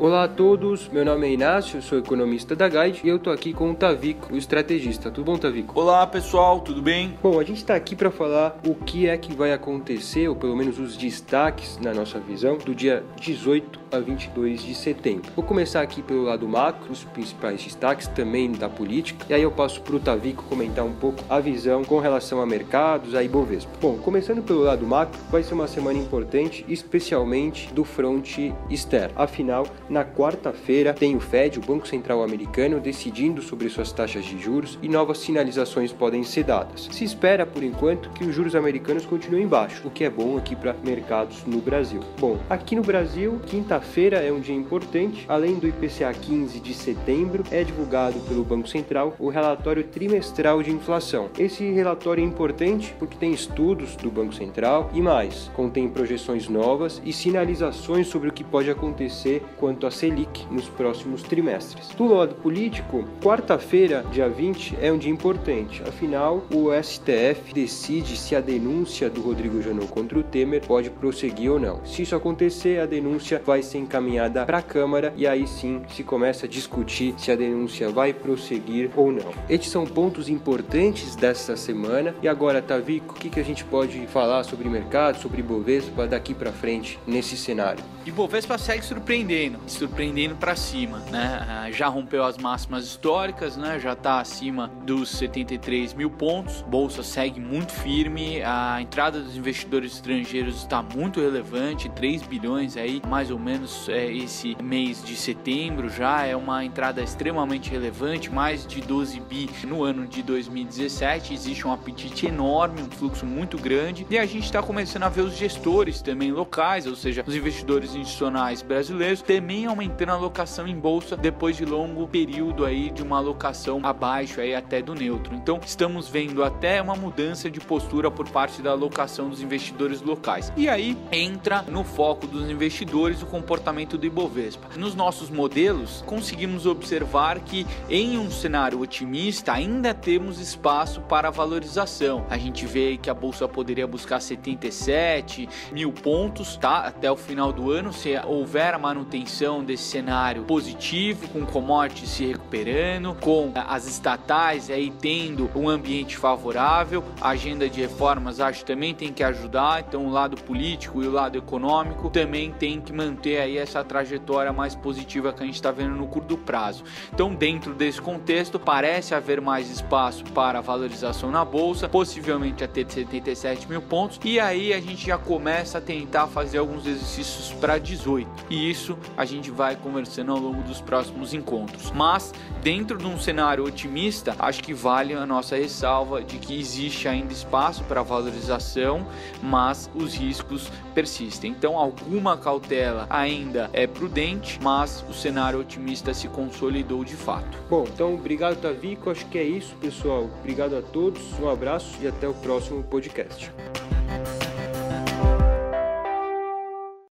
Olá a todos, meu nome é Inácio, sou economista da Guide e eu tô aqui com o Tavico, o estrategista. Tudo bom, Tavico? Olá pessoal, tudo bem? Bom, a gente está aqui para falar o que é que vai acontecer, ou pelo menos os destaques na nossa visão, do dia 18 a 22 de setembro. Vou começar aqui pelo lado macro, os principais destaques também da política, e aí eu passo para o Tavico comentar um pouco a visão com relação a mercados, a Ibovespa. Bom, começando pelo lado macro, vai ser uma semana importante, especialmente do fronte externo. Afinal, na quarta-feira tem o Fed, o Banco Central Americano, decidindo sobre suas taxas de juros e novas sinalizações podem ser dadas. Se espera, por enquanto, que os juros americanos continuem baixos, o que é bom aqui para mercados no Brasil. Bom, aqui no Brasil, quinta-feira é um dia importante. Além do IPCA 15 de setembro, é divulgado pelo Banco Central o relatório trimestral de inflação. Esse relatório é importante porque tem estudos do Banco Central e mais, contém projeções novas e sinalizações sobre o que pode acontecer quanto quanto à Selic nos próximos trimestres. Do lado político, quarta-feira, dia 20, é um dia importante. Afinal, o STF decide se a denúncia do Rodrigo Janot contra o Temer pode prosseguir ou não. Se isso acontecer, a denúncia vai ser encaminhada para a Câmara e aí sim se começa a discutir se a denúncia vai prosseguir ou não. Estes são pontos importantes dessa semana. E agora, Tavico, o que, que a gente pode falar sobre mercado, sobre Bovespa daqui para frente nesse cenário? Ibovespa segue surpreendendo surpreendendo para cima, né? Ah, já rompeu as máximas históricas, né? Já está acima dos 73 mil pontos. Bolsa segue muito firme. A entrada dos investidores estrangeiros está muito relevante, 3 bilhões aí, mais ou menos é, esse mês de setembro já é uma entrada extremamente relevante, mais de 12 bi no ano de 2017. Existe um apetite enorme, um fluxo muito grande e a gente está começando a ver os gestores também locais, ou seja, os investidores institucionais brasileiros também também aumentando a alocação em bolsa depois de longo período aí de uma alocação abaixo aí até do neutro. Então estamos vendo até uma mudança de postura por parte da alocação dos investidores locais. E aí entra no foco dos investidores o comportamento do Ibovespa. Nos nossos modelos conseguimos observar que em um cenário otimista ainda temos espaço para valorização. A gente vê que a bolsa poderia buscar 77 mil pontos, tá? Até o final do ano, se houver a manutenção desse cenário positivo, com commodities se recuperando, com as estatais aí tendo um ambiente favorável, a agenda de reformas acho também tem que ajudar, então o lado político e o lado econômico também tem que manter aí essa trajetória mais positiva que a gente está vendo no curto prazo. Então dentro desse contexto parece haver mais espaço para valorização na bolsa, possivelmente até 77 mil pontos, e aí a gente já começa a tentar fazer alguns exercícios para 18. E isso a gente vai conversando ao longo dos próximos encontros. Mas, dentro de um cenário otimista, acho que vale a nossa ressalva de que existe ainda espaço para valorização, mas os riscos persistem. Então, alguma cautela ainda é prudente, mas o cenário otimista se consolidou de fato. Bom, então obrigado, Tavico. Acho que é isso, pessoal. Obrigado a todos, um abraço e até o próximo podcast.